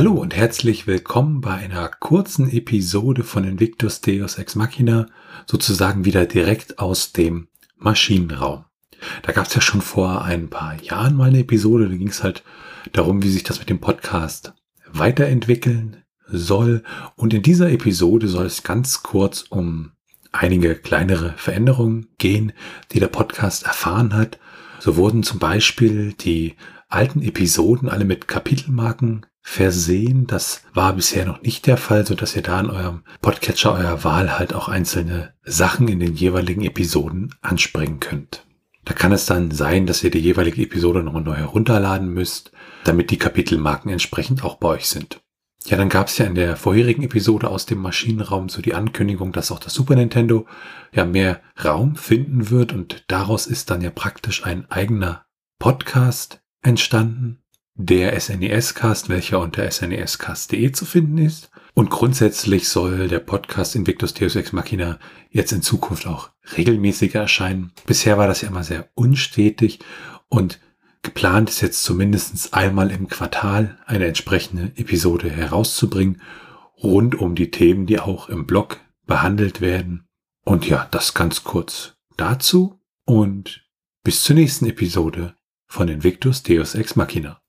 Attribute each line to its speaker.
Speaker 1: Hallo und herzlich willkommen bei einer kurzen Episode von Invictus Deus Ex Machina, sozusagen wieder direkt aus dem Maschinenraum. Da gab es ja schon vor ein paar Jahren mal eine Episode, da ging es halt darum, wie sich das mit dem Podcast weiterentwickeln soll. Und in dieser Episode soll es ganz kurz um einige kleinere Veränderungen gehen, die der Podcast erfahren hat. So wurden zum Beispiel die alten Episoden alle mit Kapitelmarken versehen. Das war bisher noch nicht der Fall, so dass ihr da in eurem Podcatcher eurer Wahl halt auch einzelne Sachen in den jeweiligen Episoden anspringen könnt. Da kann es dann sein, dass ihr die jeweilige Episode nochmal neu herunterladen müsst, damit die Kapitelmarken entsprechend auch bei euch sind. Ja, dann gab es ja in der vorherigen Episode aus dem Maschinenraum so die Ankündigung, dass auch das Super Nintendo ja mehr Raum finden wird und daraus ist dann ja praktisch ein eigener Podcast entstanden der SNES-Cast, welcher unter snescast.de zu finden ist. Und grundsätzlich soll der Podcast Invictus Deus Ex Machina jetzt in Zukunft auch regelmäßiger erscheinen. Bisher war das ja immer sehr unstetig und geplant ist jetzt zumindest einmal im Quartal eine entsprechende Episode herauszubringen, rund um die Themen, die auch im Blog behandelt werden. Und ja, das ganz kurz dazu und bis zur nächsten Episode von Invictus Deus Ex Machina.